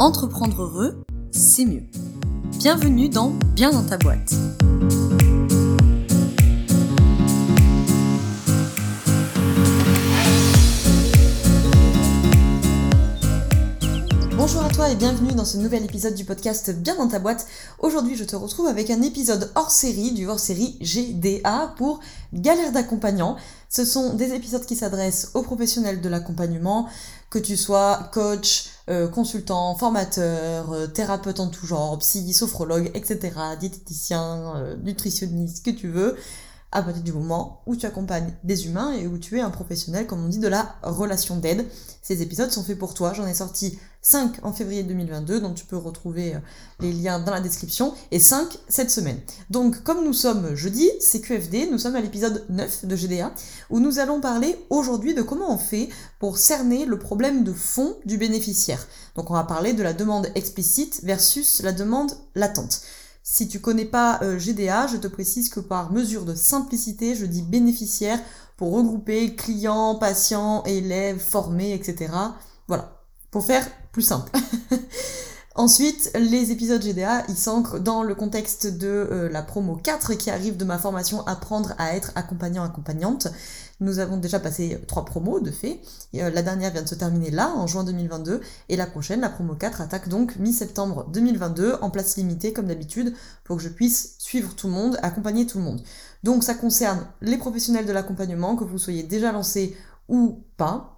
Entreprendre heureux, c'est mieux. Bienvenue dans Bien dans ta boîte. Bonjour à toi et bienvenue dans ce nouvel épisode du podcast Bien dans ta boîte. Aujourd'hui, je te retrouve avec un épisode hors série du hors série GDA pour Galère d'accompagnant. Ce sont des épisodes qui s'adressent aux professionnels de l'accompagnement, que tu sois coach, euh, consultant, formateur, euh, thérapeute en tout genre, psy, sophrologue, etc., diététicien, euh, nutritionniste, que tu veux à partir du moment où tu accompagnes des humains et où tu es un professionnel, comme on dit, de la relation d'aide. Ces épisodes sont faits pour toi. J'en ai sorti 5 en février 2022, donc tu peux retrouver euh, les liens dans la description, et 5 cette semaine. Donc, comme nous sommes jeudi, c'est QFD, nous sommes à l'épisode 9 de GDA, où nous allons parler aujourd'hui de comment on fait pour cerner le problème de fond du bénéficiaire. Donc, on va parler de la demande explicite versus la demande latente. Si tu connais pas euh, GDA, je te précise que par mesure de simplicité, je dis bénéficiaire pour regrouper clients, patients, élèves, formés, etc. Voilà, pour faire plus simple. Ensuite, les épisodes GDA, ils s'ancrent dans le contexte de euh, la promo 4 qui arrive de ma formation Apprendre à être accompagnant-accompagnante. Nous avons déjà passé trois promos de fait. Euh, la dernière vient de se terminer là, en juin 2022, et la prochaine, la promo 4, attaque donc mi-septembre 2022, en place limitée comme d'habitude, pour que je puisse suivre tout le monde, accompagner tout le monde. Donc ça concerne les professionnels de l'accompagnement, que vous soyez déjà lancés ou pas,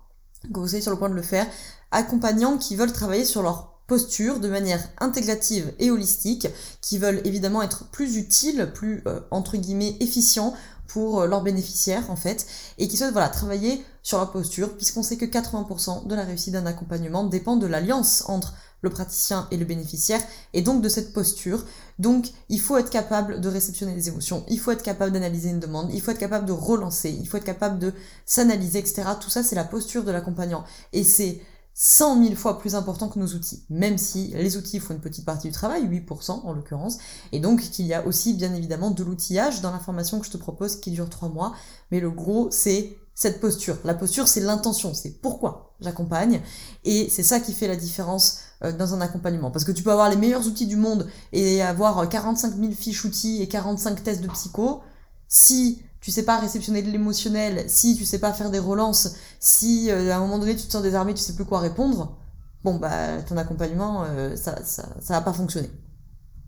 que vous soyez sur le point de le faire, accompagnants qui veulent travailler sur leur posture de manière intégrative et holistique, qui veulent évidemment être plus utiles, plus euh, entre guillemets efficients pour euh, leurs bénéficiaires en fait, et qui souhaitent voilà, travailler sur leur posture, puisqu'on sait que 80% de la réussite d'un accompagnement dépend de l'alliance entre le praticien et le bénéficiaire, et donc de cette posture. Donc il faut être capable de réceptionner les émotions, il faut être capable d'analyser une demande, il faut être capable de relancer, il faut être capable de s'analyser, etc. Tout ça c'est la posture de l'accompagnant. Et c'est 100 000 fois plus important que nos outils, même si les outils font une petite partie du travail, 8% en l'occurrence, et donc qu'il y a aussi bien évidemment de l'outillage dans la formation que je te propose qui dure 3 mois, mais le gros c'est cette posture. La posture c'est l'intention, c'est pourquoi j'accompagne, et c'est ça qui fait la différence euh, dans un accompagnement. Parce que tu peux avoir les meilleurs outils du monde et avoir 45 000 fiches outils et 45 tests de psycho, si tu sais pas réceptionner de l'émotionnel, si tu sais pas faire des relances, si euh, à un moment donné tu te sens désarmé, tu sais plus quoi répondre, bon bah ton accompagnement euh, ça, ça, ça va pas fonctionner.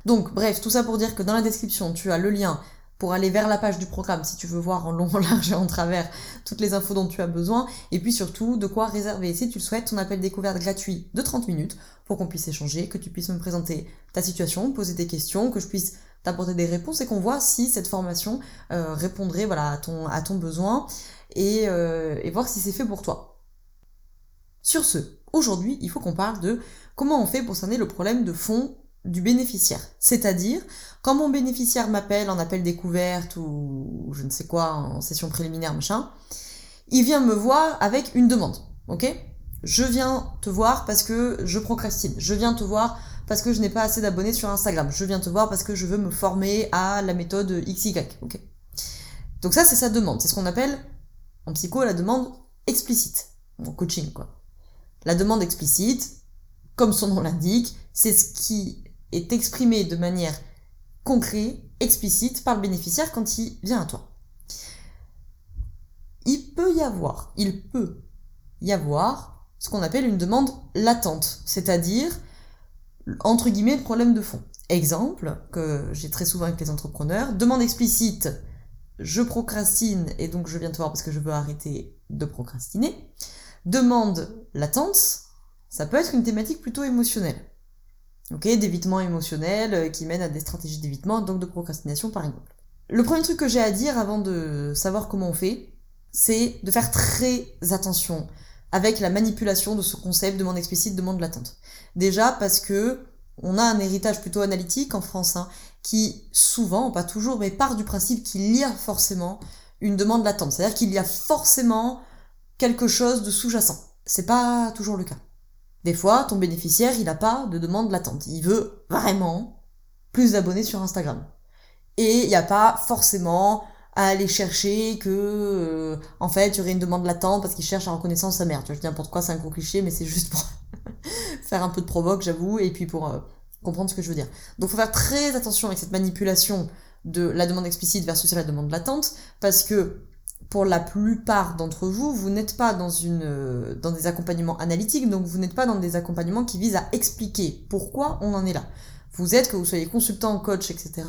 Donc bref, tout ça pour dire que dans la description tu as le lien pour aller vers la page du programme si tu veux voir en long, en large et en travers toutes les infos dont tu as besoin, et puis surtout de quoi réserver, si tu le souhaites, ton appel découverte gratuit de 30 minutes pour qu'on puisse échanger, que tu puisses me présenter ta situation, poser tes questions, que je puisse t'apporter des réponses et qu'on voit si cette formation euh, répondrait voilà, à, ton, à ton besoin et, euh, et voir si c'est fait pour toi. Sur ce, aujourd'hui, il faut qu'on parle de comment on fait pour cerner le problème de fond du bénéficiaire. C'est-à-dire, quand mon bénéficiaire m'appelle en appel découverte ou je ne sais quoi, en session préliminaire, machin, il vient me voir avec une demande. Ok? Je viens te voir parce que je procrastine. Je viens te voir parce que je n'ai pas assez d'abonnés sur Instagram. Je viens te voir parce que je veux me former à la méthode XY. Ok? Donc ça, c'est sa demande. C'est ce qu'on appelle en psycho la demande explicite. En coaching, quoi. La demande explicite, comme son nom l'indique, c'est ce qui est exprimé de manière concrète, explicite par le bénéficiaire quand il vient à toi. Il peut y avoir, il peut y avoir ce qu'on appelle une demande latente, c'est-à-dire entre guillemets, le problème de fond. Exemple, que j'ai très souvent avec les entrepreneurs, demande explicite, je procrastine et donc je viens te voir parce que je veux arrêter de procrastiner. Demande latente, ça peut être une thématique plutôt émotionnelle. Ok, d'évitement émotionnel euh, qui mène à des stratégies d'évitement, donc de procrastination par exemple. Le premier truc que j'ai à dire avant de savoir comment on fait, c'est de faire très attention avec la manipulation de ce concept demande explicite, demande latente. Déjà parce que on a un héritage plutôt analytique en France, hein, qui souvent, pas toujours, mais part du principe qu'il y a forcément une demande latente. C'est-à-dire qu'il y a forcément quelque chose de sous-jacent. C'est pas toujours le cas. Des fois, ton bénéficiaire, il n'a pas de demande latente. Il veut vraiment plus d'abonnés sur Instagram. Et il n'y a pas forcément à aller chercher que euh, en fait il y aurait une demande latente parce qu'il cherche la reconnaissance sa mère. Tu vois, je dis n'importe quoi, c'est un gros cliché, mais c'est juste pour faire un peu de provoque, j'avoue, et puis pour euh, comprendre ce que je veux dire. Donc, faut faire très attention avec cette manipulation de la demande explicite versus la demande latente, parce que pour la plupart d'entre vous, vous n'êtes pas dans, une, euh, dans des accompagnements analytiques, donc vous n'êtes pas dans des accompagnements qui visent à expliquer pourquoi on en est là. Vous êtes, que vous soyez consultant, coach, etc.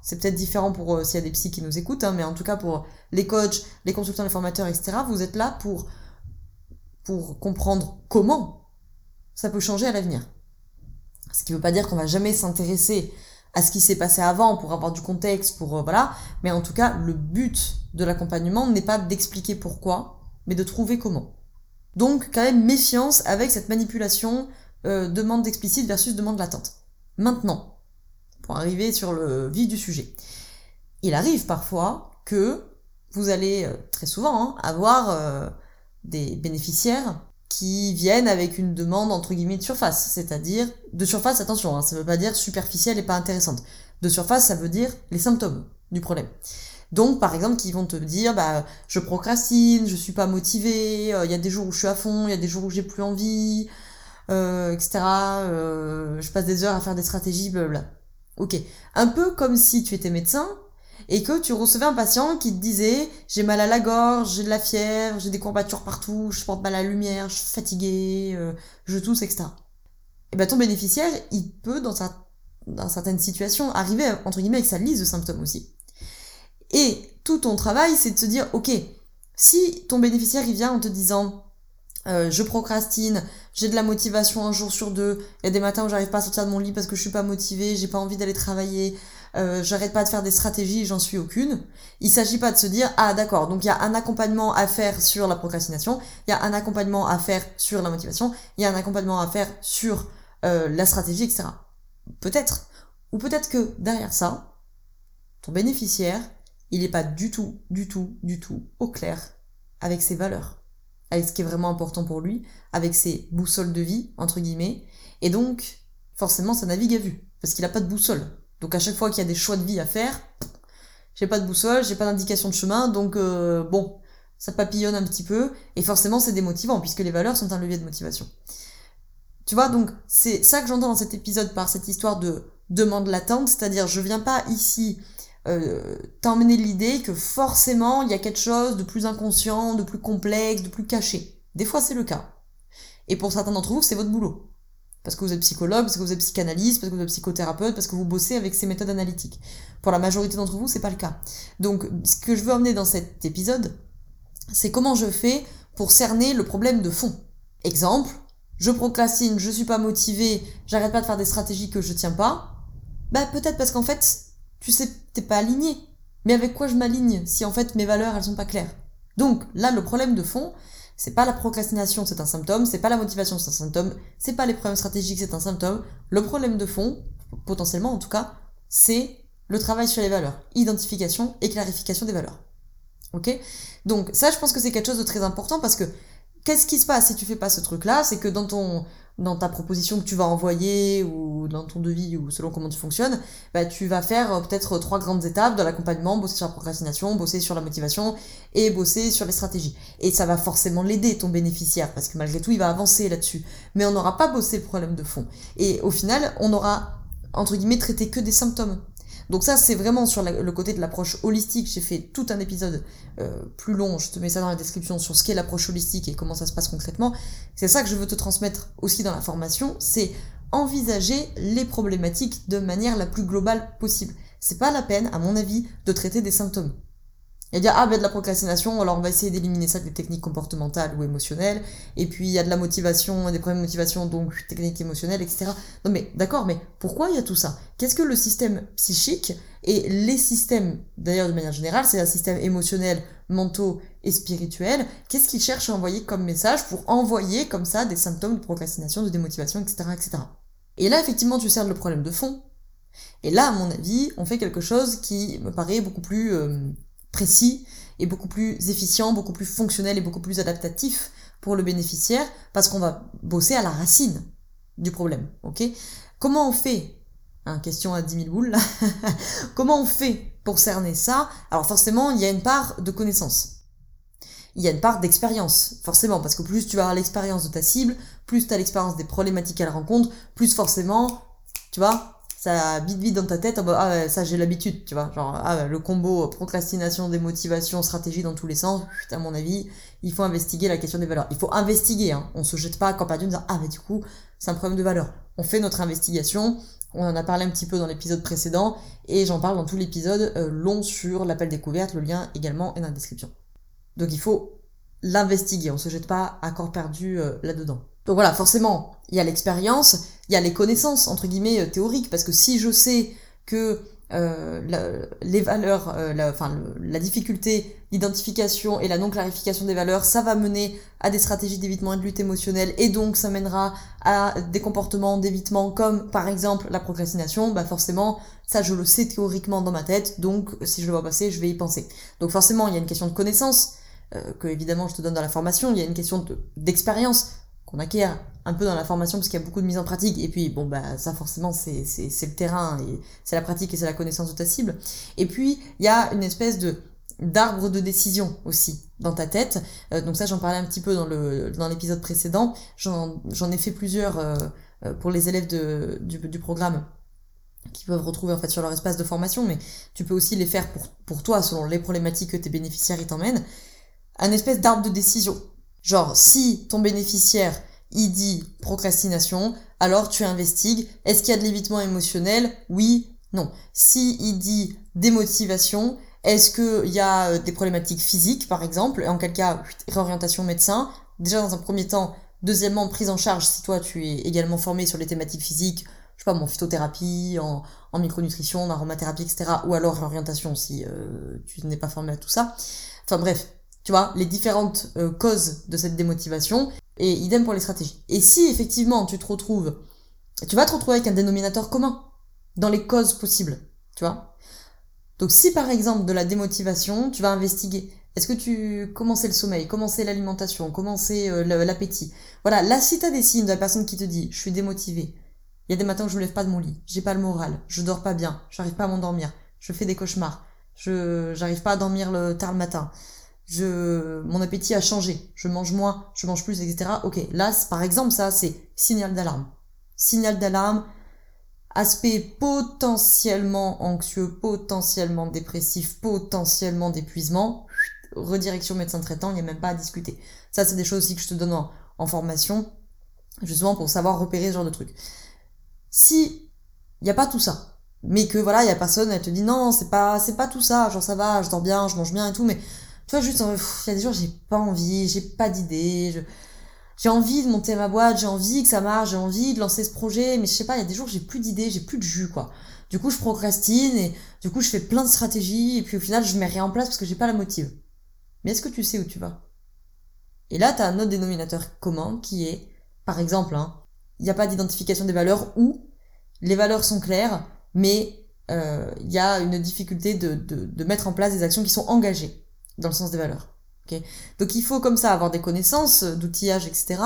C'est peut-être différent pour euh, s'il y a des psys qui nous écoutent, hein, mais en tout cas pour les coachs, les consultants, les formateurs, etc. Vous êtes là pour, pour comprendre comment ça peut changer à l'avenir. Ce qui ne veut pas dire qu'on va jamais s'intéresser à ce qui s'est passé avant pour avoir du contexte, pour euh, voilà. Mais en tout cas, le but de l'accompagnement n'est pas d'expliquer pourquoi, mais de trouver comment. Donc, quand même méfiance avec cette manipulation euh, demande explicite versus demande latente. Maintenant, pour arriver sur le vif du sujet, il arrive parfois que vous allez euh, très souvent hein, avoir des bénéficiaires qui viennent avec une demande entre guillemets de surface, c'est-à-dire de surface, attention, hein, ça veut pas dire superficielle et pas intéressante. De surface, ça veut dire les symptômes du problème. Donc, par exemple, qui vont te dire, bah, je procrastine, je suis pas motivé, euh, il y a des jours où je suis à fond, il y a des jours où j'ai plus envie, euh, etc. Euh, je passe des heures à faire des stratégies, blablabla. Ok. Un peu comme si tu étais médecin et que tu recevais un patient qui te disait j'ai mal à la gorge, j'ai de la fièvre, j'ai des courbatures partout, je porte mal à la lumière, je suis fatigué, euh, je tousse, etc. Et ben ton bénéficiaire, il peut dans, sa, dans certaines situations arriver entre guillemets avec sa liste de symptômes aussi. Et tout ton travail, c'est de se dire ok, si ton bénéficiaire il vient en te disant euh, je procrastine, j'ai de la motivation un jour sur deux, il y a des matins où j'arrive pas à sortir de mon lit parce que je suis pas motivée, j'ai pas envie d'aller travailler, euh, j'arrête pas de faire des stratégies, j'en suis aucune. Il s'agit pas de se dire ah d'accord, donc il y a un accompagnement à faire sur la procrastination, il y a un accompagnement à faire sur la motivation, il y a un accompagnement à faire sur euh, la stratégie, etc. Peut-être. Ou peut-être que derrière ça, ton bénéficiaire, il n'est pas du tout, du tout, du tout au clair avec ses valeurs, avec ce qui est vraiment important pour lui, avec ses boussoles de vie, entre guillemets, et donc, forcément, ça navigue à vue, parce qu'il n'a pas de boussole. Donc à chaque fois qu'il y a des choix de vie à faire, j'ai pas de boussole, j'ai pas d'indication de chemin, donc euh, bon, ça papillonne un petit peu, et forcément c'est démotivant, puisque les valeurs sont un levier de motivation. Tu vois, donc c'est ça que j'entends dans cet épisode par cette histoire de demande latente, c'est-à-dire je viens pas ici euh, t'emmener l'idée que forcément il y a quelque chose de plus inconscient, de plus complexe, de plus caché. Des fois c'est le cas. Et pour certains d'entre vous, c'est votre boulot parce que vous êtes psychologue, parce que vous êtes psychanalyste, parce que vous êtes psychothérapeute, parce que vous bossez avec ces méthodes analytiques. Pour la majorité d'entre vous, c'est pas le cas. Donc, ce que je veux emmener dans cet épisode, c'est comment je fais pour cerner le problème de fond. Exemple, je procrastine, je suis pas motivé, j'arrête pas de faire des stratégies que je tiens pas. Bah, peut-être parce qu'en fait, tu sais, t'es pas aligné. Mais avec quoi je m'aligne si en fait mes valeurs elles sont pas claires? Donc, là, le problème de fond, c'est pas la procrastination, c'est un symptôme, c'est pas la motivation, c'est un symptôme, c'est pas les problèmes stratégiques, c'est un symptôme. Le problème de fond, potentiellement en tout cas, c'est le travail sur les valeurs, identification et clarification des valeurs. Ok? Donc ça, je pense que c'est quelque chose de très important parce que qu'est-ce qui se passe si tu fais pas ce truc-là? C'est que dans ton dans ta proposition que tu vas envoyer ou dans ton devis ou selon comment tu fonctionnes, bah, tu vas faire euh, peut-être trois grandes étapes de l'accompagnement, bosser sur la procrastination, bosser sur la motivation et bosser sur les stratégies. Et ça va forcément l'aider, ton bénéficiaire, parce que malgré tout, il va avancer là-dessus. Mais on n'aura pas bossé le problème de fond. Et au final, on aura, entre guillemets, traité que des symptômes. Donc ça, c'est vraiment sur le côté de l'approche holistique. J'ai fait tout un épisode euh, plus long, je te mets ça dans la description, sur ce qu'est l'approche holistique et comment ça se passe concrètement. C'est ça que je veux te transmettre aussi dans la formation, c'est envisager les problématiques de manière la plus globale possible. C'est pas la peine, à mon avis, de traiter des symptômes et dire ah ben de la procrastination alors on va essayer d'éliminer ça des techniques comportementales ou émotionnelles. Et puis il y a de la motivation des problèmes de motivation donc techniques émotionnelles etc non mais d'accord mais pourquoi il y a tout ça? Qu'est-ce que le système psychique et les systèmes d'ailleurs de manière générale c'est un système émotionnel mentaux et spirituel qu'est-ce qu'ils cherchent à envoyer comme message pour envoyer comme ça des symptômes de procrastination de démotivation etc etc et là effectivement tu cernes le problème de fond. Et là, à mon avis, on fait quelque chose qui me paraît beaucoup plus euh, précis et beaucoup plus efficient, beaucoup plus fonctionnel et beaucoup plus adaptatif pour le bénéficiaire parce qu'on va bosser à la racine du problème. Ok? Comment on fait hein, Question à 10 000 boules. Comment on fait pour cerner ça? Alors forcément, il y a une part de connaissance. il y a une part d'expérience, forcément, parce que plus tu avoir l'expérience de ta cible, plus tu as l'expérience des problématiques qu'elle rencontre, plus forcément, tu vois, ça vite vite dans ta tête, ah ça j'ai l'habitude, tu vois, genre ah, le combo procrastination, démotivation, stratégie dans tous les sens, à mon avis, il faut investiguer la question des valeurs. Il faut investiguer, hein. on se jette pas quand perdu en disant ah mais du coup c'est un problème de valeur. On fait notre investigation, on en a parlé un petit peu dans l'épisode précédent, et j'en parle dans tout l'épisode euh, long sur l'appel découverte, le lien également est dans la description. Donc il faut l'investiguer, on se jette pas à corps perdu euh, là-dedans. Donc voilà, forcément, il y a l'expérience, il y a les connaissances, entre guillemets, euh, théoriques, parce que si je sais que euh, les valeurs, euh, la, enfin, la difficulté d'identification et la non-clarification des valeurs, ça va mener à des stratégies d'évitement et de lutte émotionnelle, et donc ça mènera à des comportements d'évitement comme par exemple la procrastination, bah forcément, ça je le sais théoriquement dans ma tête, donc si je le vois passer, je vais y penser. Donc forcément, il y a une question de connaissance, que évidemment je te donne dans la formation, il y a une question d'expérience qu'on acquiert un peu dans la formation parce qu'il y a beaucoup de mise en pratique. Et puis bon bah ça forcément c'est le terrain et c'est la pratique et c'est la connaissance de ta cible. Et puis il y a une espèce de d'arbre de décision aussi dans ta tête. Euh, donc ça j'en parlais un petit peu dans le dans l'épisode précédent. J'en j'en ai fait plusieurs euh, euh, pour les élèves de, du, du programme qui peuvent retrouver en fait sur leur espace de formation. Mais tu peux aussi les faire pour pour toi selon les problématiques que tes bénéficiaires y t'emmènent un espèce d'arbre de décision genre si ton bénéficiaire il dit procrastination, alors tu investigues, est-ce qu'il y a de l'évitement émotionnel? Oui, non. Si il dit démotivation, est-ce qu'il y a euh, des problématiques physiques, par exemple, et en quel cas, réorientation médecin Déjà, dans un premier temps. Deuxièmement, prise en charge, si toi, tu es également formé sur les thématiques physiques, je sais pas, en phytothérapie, en, en micronutrition, en aromathérapie, etc. Ou alors réorientation, si euh, tu n'es pas formé à tout ça. Enfin bref, tu vois, les différentes euh, causes de cette démotivation. Et idem pour les stratégies. Et si effectivement tu te retrouves, tu vas te retrouver avec un dénominateur commun dans les causes possibles, tu vois. Donc si par exemple de la démotivation, tu vas investiguer. Est-ce que tu commençais le sommeil, commençais l'alimentation, commençais euh, l'appétit Voilà, là si t'as des signes de la personne qui te dit je suis démotivé, il y a des matins où je me lève pas de mon lit, j'ai pas le moral, je dors pas bien, j'arrive pas à m'endormir, je fais des cauchemars, je j'arrive pas à dormir le tard le matin, je, mon appétit a changé, je mange moins, je mange plus, etc. Ok, là, par exemple, ça, c'est signal d'alarme. Signal d'alarme, aspect potentiellement anxieux, potentiellement dépressif, potentiellement d'épuisement, redirection médecin traitant, il n'y a même pas à discuter. Ça, c'est des choses aussi que je te donne en, formation, justement pour savoir repérer ce genre de trucs. Si il n'y a pas tout ça, mais que voilà, il y a personne, elle te dit non, c'est pas, c'est pas tout ça, genre ça va, je dors bien, je mange bien et tout, mais tu vois, juste, il y a des jours, j'ai pas envie, j'ai pas d'idée, j'ai envie de monter ma boîte, j'ai envie que ça marche, j'ai envie de lancer ce projet, mais je sais pas, il y a des jours, j'ai plus d'idées, j'ai plus de jus, quoi. Du coup, je procrastine et du coup, je fais plein de stratégies et puis au final, je mets rien en place parce que j'ai pas la motive. Mais est-ce que tu sais où tu vas? Et là, tu as un autre dénominateur commun qui est, par exemple, hein, il n'y a pas d'identification des valeurs ou les valeurs sont claires, mais euh, il y a une difficulté de, de, de mettre en place des actions qui sont engagées dans le sens des valeurs. Okay Donc il faut comme ça avoir des connaissances, euh, d'outillage, etc.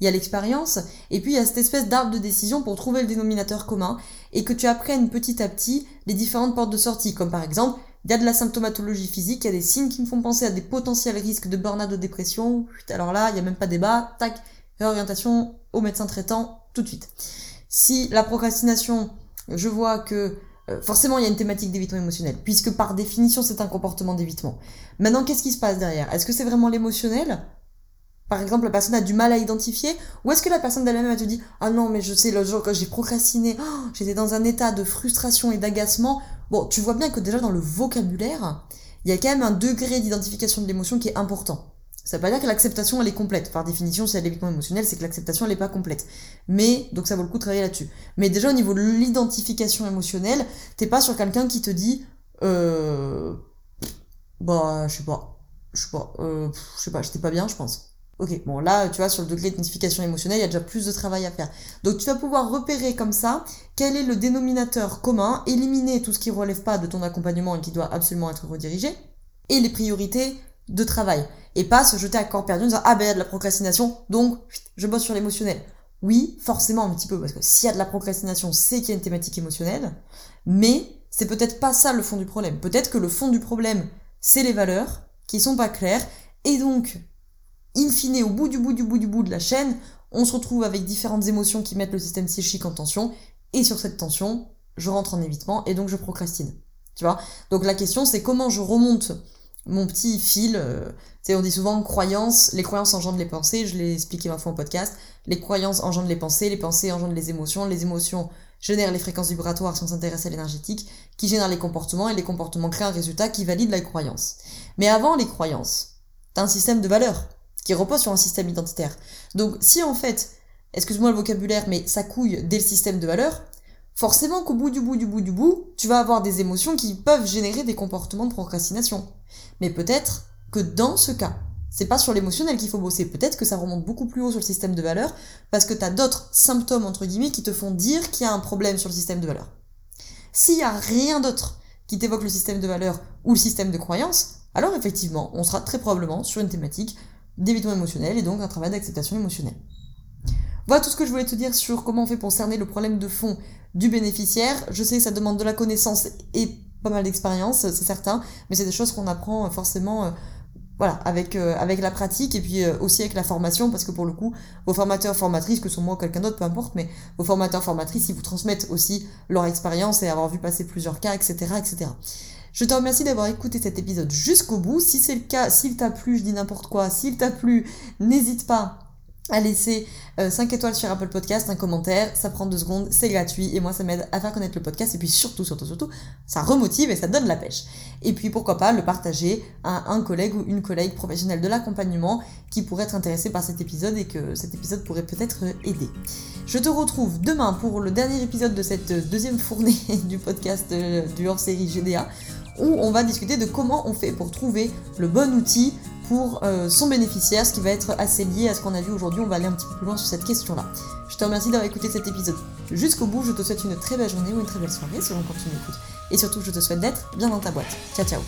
Il y a l'expérience, et puis il y a cette espèce d'arbre de décision pour trouver le dénominateur commun, et que tu apprennes petit à petit les différentes portes de sortie, comme par exemple, il y a de la symptomatologie physique, il y a des signes qui me font penser à des potentiels risques de burn-out, de dépression, alors là, il n'y a même pas débat, tac, réorientation au médecin traitant tout de suite. Si la procrastination, je vois que euh, forcément, il y a une thématique d'évitement émotionnel, puisque par définition, c'est un comportement d'évitement. Maintenant, qu'est-ce qui se passe derrière? Est-ce que c'est vraiment l'émotionnel? Par exemple, la personne a du mal à identifier Ou est-ce que la personne d'elle-même, te dit Ah non, mais je sais, le jour que j'ai procrastiné, oh, j'étais dans un état de frustration et d'agacement. Bon, tu vois bien que déjà dans le vocabulaire, il y a quand même un degré d'identification de l'émotion qui est important. Ça veut pas dire que l'acceptation elle est complète. Par définition, si elle est l'évitement émotionnel, c'est que l'acceptation elle est pas complète. Mais donc ça vaut le coup de travailler là-dessus. Mais déjà au niveau de l'identification émotionnelle, t'es pas sur quelqu'un qui te dit euh bah je sais pas, je sais pas, euh, je sais pas, j'étais pas bien, je pense. Ok, bon là, tu vois, sur le degré d'identification émotionnelle, il y a déjà plus de travail à faire. Donc tu vas pouvoir repérer comme ça quel est le dénominateur commun, éliminer tout ce qui relève pas de ton accompagnement et qui doit absolument être redirigé, et les priorités de travail et pas se jeter à corps perdu en disant ah ben il y a de la procrastination donc je bosse sur l'émotionnel. Oui, forcément un petit peu parce que s'il y a de la procrastination, c'est qu'il y a une thématique émotionnelle, mais c'est peut-être pas ça le fond du problème. Peut-être que le fond du problème, c'est les valeurs qui sont pas claires Et donc, in fine, au bout du bout du bout du bout de la chaîne, on se retrouve avec différentes émotions qui mettent le système psychique en tension, et sur cette tension, je rentre en évitement, et donc je procrastine. Tu vois? Donc la question, c'est comment je remonte mon petit fil. Euh, on dit souvent croyances, les croyances engendrent les pensées, je l'ai expliqué ma fois en podcast. Les croyances engendrent les pensées, les pensées engendrent les émotions, les émotions génèrent les fréquences vibratoires si on s'intéresse à l'énergétique, qui génèrent les comportements, et les comportements créent un résultat qui valide la croyance. Mais avant les croyances, t'as un système de valeurs qui repose sur un système identitaire. Donc si en fait, excuse-moi le vocabulaire, mais ça couille dès le système de valeurs, forcément qu'au bout du bout du bout du bout, tu vas avoir des émotions qui peuvent générer des comportements de procrastination. Mais peut-être que dans ce cas, c'est pas sur l'émotionnel qu'il faut bosser. Peut-être que ça remonte beaucoup plus haut sur le système de valeurs parce que tu as d'autres symptômes, entre guillemets, qui te font dire qu'il y a un problème sur le système de valeurs. S'il y a rien d'autre qui t'évoque le système de valeurs ou le système de croyance, alors effectivement, on sera très probablement sur une thématique d'évitement émotionnel et donc un travail d'acceptation émotionnelle. Voilà tout ce que je voulais te dire sur comment on fait pour cerner le problème de fond du bénéficiaire. Je sais que ça demande de la connaissance et pas mal d'expérience, c'est certain, mais c'est des choses qu'on apprend euh, forcément euh, voilà, avec, euh, avec la pratique et puis aussi avec la formation, parce que pour le coup, vos formateurs, formatrices, que ce soit moi ou quelqu'un d'autre, peu importe, mais vos formateurs, formatrices, ils vous transmettent aussi leur expérience et avoir vu passer plusieurs cas, etc., etc. Je te remercie d'avoir écouté cet épisode jusqu'au bout. Si c'est le cas, s'il t'a plu, je dis n'importe quoi, s'il t'a plu, n'hésite pas à laisser 5 euh, étoiles sur Apple Podcast, un commentaire, ça prend 2 secondes, c'est gratuit et moi ça m'aide à faire connaître le podcast et puis surtout, surtout, surtout, ça remotive et ça donne la pêche. Et puis pourquoi pas le partager à un collègue ou une collègue professionnelle de l'accompagnement qui pourrait être intéressé par cet épisode et que cet épisode pourrait peut-être aider. Je te retrouve demain pour le dernier épisode de cette deuxième fournée du podcast euh, du hors-série GDA où on va discuter de comment on fait pour trouver le bon outil euh, son bénéficiaire, ce qui va être assez lié à ce qu'on a vu aujourd'hui. On va aller un petit peu plus loin sur cette question-là. Je te remercie d'avoir écouté cet épisode jusqu'au bout. Je te souhaite une très belle journée ou une très belle soirée selon quand tu m'écoutes. Et surtout, je te souhaite d'être bien dans ta boîte. Ciao, ciao